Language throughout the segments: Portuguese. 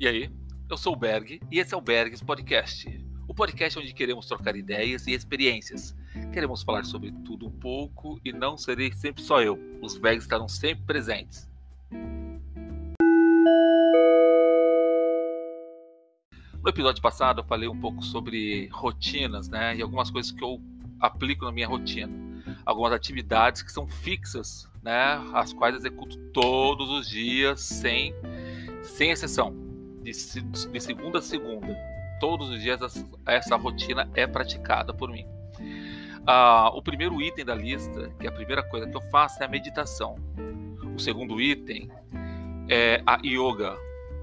E aí, eu sou o Berg e esse é o Bergs Podcast. O podcast onde queremos trocar ideias e experiências. Queremos falar sobre tudo um pouco e não serei sempre só eu. Os Bergs estarão sempre presentes. No episódio passado eu falei um pouco sobre rotinas, né? E algumas coisas que eu aplico na minha rotina. Algumas atividades que são fixas, né? As quais executo todos os dias, sem, sem exceção. De, de segunda a segunda. Todos os dias essa, essa rotina é praticada por mim. Ah, o primeiro item da lista, que é a primeira coisa que eu faço, é a meditação. O segundo item é a yoga.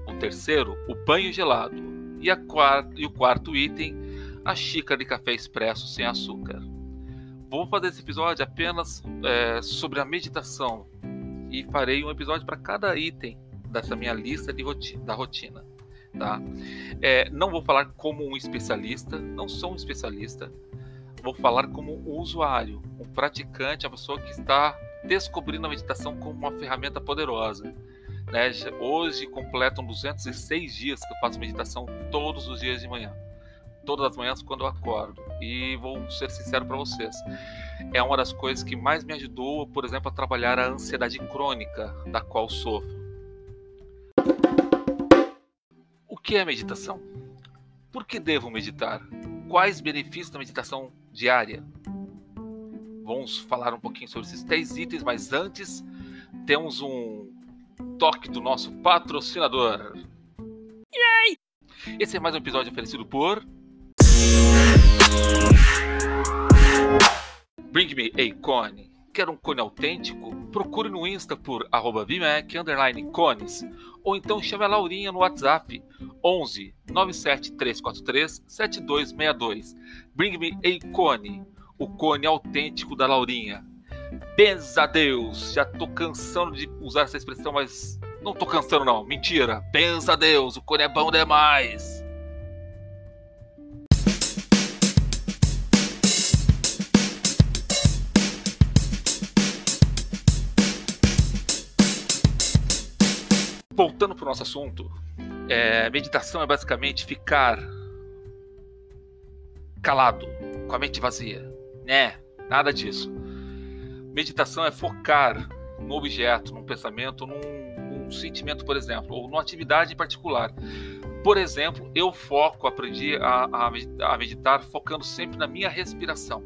O terceiro, o banho gelado. E, a quarta, e o quarto item, a xícara de café expresso sem açúcar. Vou fazer esse episódio apenas é, sobre a meditação e farei um episódio para cada item dessa minha lista de rotina, da rotina. Tá? É, não vou falar como um especialista, não sou um especialista. Vou falar como um usuário, um praticante, uma pessoa que está descobrindo a meditação como uma ferramenta poderosa. Né? Hoje completam 206 dias que eu faço meditação todos os dias de manhã todas as manhãs quando eu acordo. E vou ser sincero para vocês, é uma das coisas que mais me ajudou, por exemplo, a trabalhar a ansiedade crônica da qual sofro. Que é meditação? Por que devo meditar? Quais benefícios da meditação diária? Vamos falar um pouquinho sobre esses três itens, mas antes temos um toque do nosso patrocinador. Yay! Esse é mais um episódio oferecido por Bring me a cone. Quer um cone autêntico? Procure no Insta por arroba underline cones ou então chame a Laurinha no WhatsApp 11 97 343 7262. Bring me a cone, o cone autêntico da Laurinha. Benza a Deus, já tô cansando de usar essa expressão, mas não tô cansando não, mentira. Benza a Deus, o cone é bom demais. Voltando para o nosso assunto, é, meditação é basicamente ficar calado, com a mente vazia. Né? Nada disso. Meditação é focar no objeto, num pensamento, num, num sentimento, por exemplo, ou numa atividade em particular. Por exemplo, eu foco, aprendi a, a meditar focando sempre na minha respiração,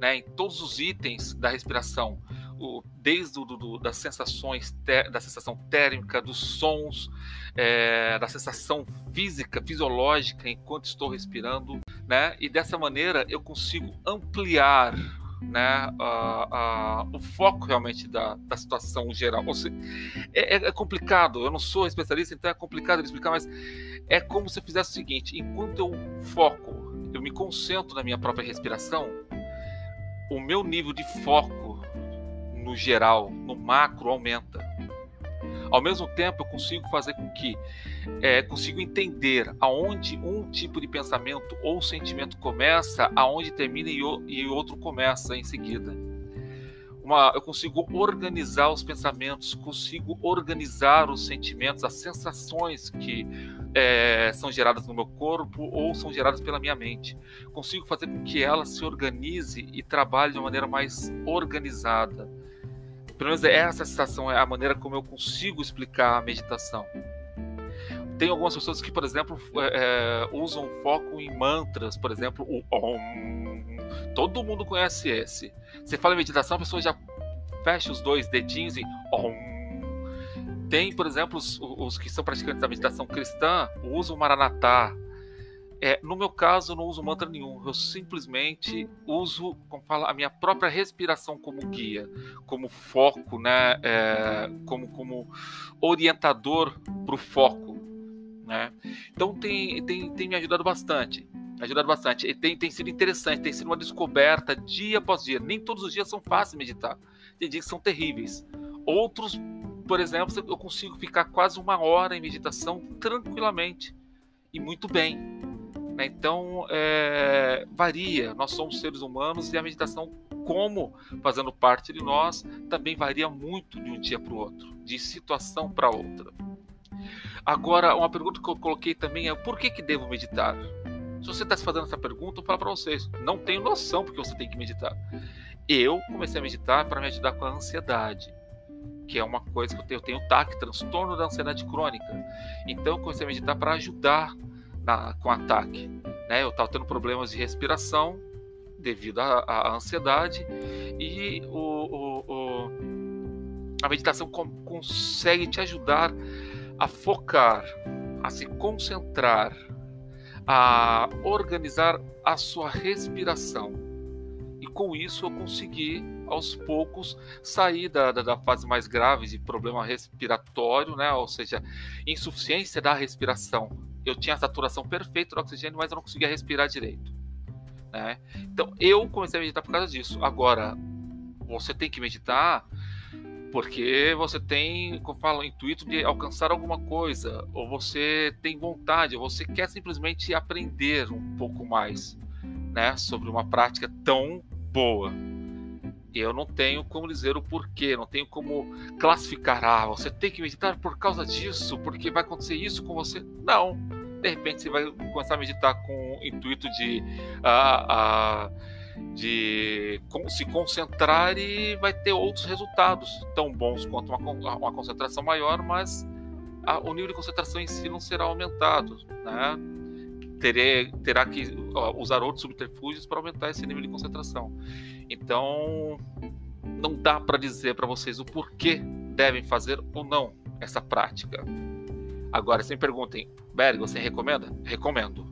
né? em todos os itens da respiração o, desde o, do, das sensações, ter, da sensação térmica, dos sons, é, da sensação física, fisiológica enquanto estou respirando, né? E dessa maneira eu consigo ampliar né, o foco realmente da, da situação geral. Seja, é, é, complicado, eu não sou especialista, então é complicado de explicar, mas é como se eu fizesse o seguinte: enquanto eu foco, eu me concentro na minha própria respiração, o meu nível de foco no geral, no macro, aumenta. Ao mesmo tempo, eu consigo fazer com que é, consigo entender aonde um tipo de pensamento ou sentimento começa, aonde termina e, o, e outro começa em seguida. Uma, eu consigo organizar os pensamentos, consigo organizar os sentimentos, as sensações que é, são geradas no meu corpo ou são geradas pela minha mente. Consigo fazer com que ela se organize e trabalhe de uma maneira mais organizada pelo menos essa sensação é a maneira como eu consigo explicar a meditação. Tem algumas pessoas que, por exemplo, é, é usam foco em mantras, por exemplo, o Om. Todo mundo conhece esse. Você fala em meditação, a pessoa já fecha os dois dedinhos e Om. Tem, por exemplo, os, os que são praticantes da meditação cristã, usam o Maranatá, é, no meu caso, eu não uso mantra nenhum. Eu simplesmente uso, como fala, a minha própria respiração como guia, como foco, né? É, como, como orientador para o foco, né? Então tem, tem, tem me ajudado bastante. Ajudado bastante. E tem, tem sido interessante, tem sido uma descoberta dia após dia. Nem todos os dias são fáceis meditar. Tem dias que são terríveis. Outros, por exemplo, eu consigo ficar quase uma hora em meditação tranquilamente e muito bem. Né? Então, é, varia. Nós somos seres humanos e a meditação, como fazendo parte de nós, também varia muito de um dia para o outro, de situação para outra. Agora, uma pergunta que eu coloquei também é por que, que devo meditar? Se você está se fazendo essa pergunta, eu falo para vocês, não tenho noção porque você tem que meditar. Eu comecei a meditar para me ajudar com a ansiedade, que é uma coisa que eu tenho, eu tenho TAC, transtorno da ansiedade crônica. Então eu comecei a meditar para ajudar na, com ataque. Né? Eu estava tendo problemas de respiração devido à, ansiedade e o, o, o, a meditação com, consegue te ajudar a focar, a se concentrar, a organizar a sua respiração. E com isso eu consegui, aos poucos, sair da, da, da, fase mais grave de problema respiratório, né? ou seja, insuficiência da respiração. Eu tinha a saturação perfeita do oxigênio, mas eu não conseguia respirar direito. Né? Então eu comecei a meditar por causa disso. Agora, você tem que meditar porque você tem, como falo, o intuito de alcançar alguma coisa, ou você tem vontade, ou você quer simplesmente aprender um pouco mais, né, sobre uma prática tão boa. Eu não tenho como dizer o porquê, não tenho como classificar. Ah, você tem que meditar por causa disso, porque vai acontecer isso com você. Não. De repente você vai começar a meditar com o intuito de. Ah, ah, de se concentrar e vai ter outros resultados tão bons quanto uma, uma concentração maior, mas a, o nível de concentração em si não será aumentado, né? Terê, terá que usar outros subterfúgios para aumentar esse nível de concentração. Então, não dá para dizer para vocês o porquê devem fazer ou não essa prática. Agora, se me perguntem, Berg, você recomenda? Recomendo.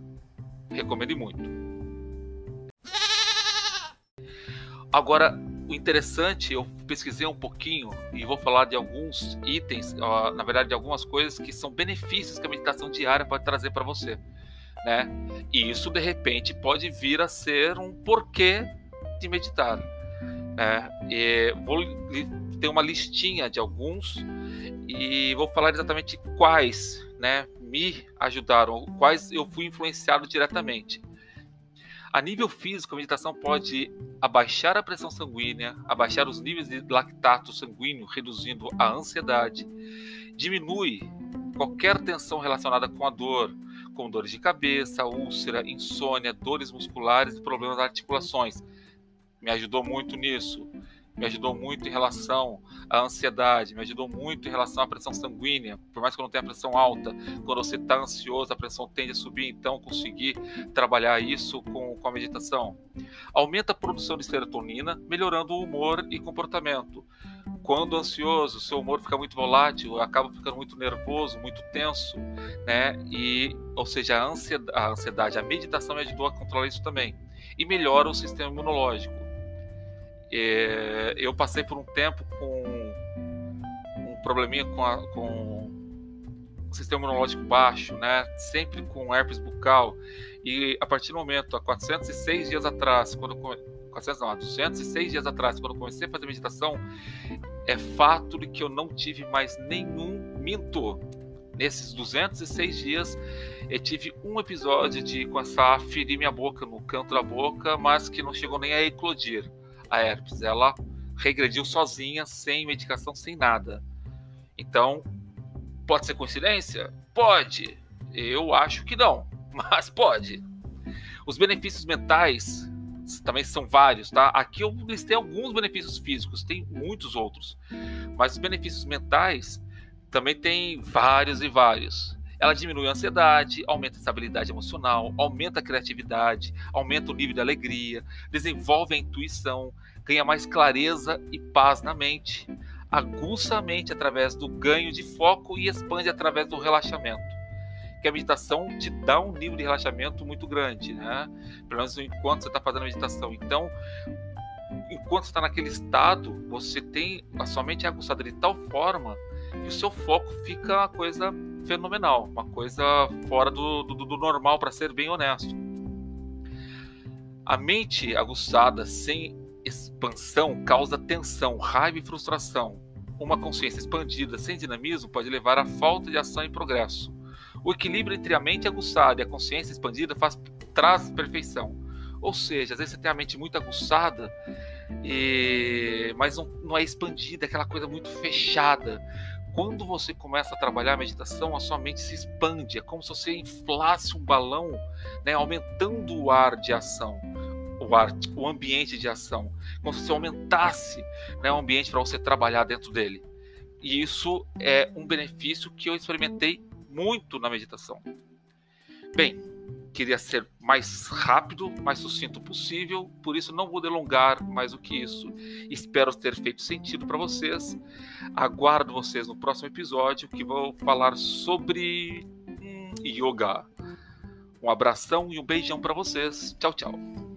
Recomendo e muito. Agora, o interessante, eu pesquisei um pouquinho e vou falar de alguns itens, na verdade, de algumas coisas que são benefícios que a meditação diária pode trazer para você, né? E isso de repente pode vir a ser um porquê de meditar. Né? E vou ter uma listinha de alguns e vou falar exatamente quais, né, me ajudaram, quais eu fui influenciado diretamente. A nível físico, a meditação pode abaixar a pressão sanguínea, abaixar os níveis de lactato sanguíneo, reduzindo a ansiedade, diminui qualquer tensão relacionada com a dor, como dores de cabeça, úlcera, insônia, dores musculares e problemas das articulações. Me ajudou muito nisso me ajudou muito em relação à ansiedade, me ajudou muito em relação à pressão sanguínea. Por mais que eu não tenha pressão alta, quando você está ansioso, a pressão tende a subir, então conseguir trabalhar isso com, com a meditação. Aumenta a produção de serotonina, melhorando o humor e comportamento. Quando ansioso, seu humor fica muito volátil, acaba ficando muito nervoso, muito tenso, né? E, ou seja, a, ansiedade, a meditação me ajudou a controlar isso também. E melhora o sistema imunológico é, eu passei por um tempo com um probleminha com, a, com o sistema imunológico baixo, né? Sempre com herpes bucal. E a partir do momento, há 406 dias atrás, quando 400 não, 206 dias atrás, quando comecei a fazer meditação, é fato de que eu não tive mais nenhum minto. Nesses 206 dias, eu tive um episódio de começar a ferir minha boca no canto da boca, mas que não chegou nem a eclodir a herpes. Ela regrediu sozinha, sem medicação, sem nada. Então, pode ser coincidência? Pode. Eu acho que não, mas pode. Os benefícios mentais também são vários, tá? Aqui eu listei alguns benefícios físicos, tem muitos outros. Mas os benefícios mentais também tem vários e vários. Ela diminui a ansiedade, aumenta a estabilidade emocional, aumenta a criatividade, aumenta o nível de alegria, desenvolve a intuição, ganha mais clareza e paz na mente, aguça a mente através do ganho de foco e expande através do relaxamento. Que a meditação te dá um nível de relaxamento muito grande, né? Pelo menos enquanto você está fazendo a meditação. Então, enquanto está naquele estado, você tem a sua mente é aguçada de tal forma que o seu foco fica uma coisa fenomenal, uma coisa fora do, do, do normal, para ser bem honesto. A mente aguçada sem expansão causa tensão, raiva e frustração. Uma consciência expandida sem dinamismo pode levar à falta de ação e progresso. O equilíbrio entre a mente aguçada e a consciência expandida faz, traz perfeição. Ou seja, às vezes você tem a mente muito aguçada, e... mas não, não é expandida, é aquela coisa muito fechada Quando você começa a trabalhar a meditação, a sua mente se expande. É como se você inflasse um balão, né, aumentando o ar de ação, o ar, o ambiente de ação, como se você aumentasse né, o ambiente para você trabalhar dentro dele. E isso é um benefício que eu experimentei muito na meditação. Bem, queria ser mais rápido, mais sucinto possível, por isso não vou delongar mais do que isso. Espero ter feito sentido para vocês. Aguardo vocês no próximo episódio que vou falar sobre hum, yoga. Um abração e um beijão para vocês. Tchau, tchau.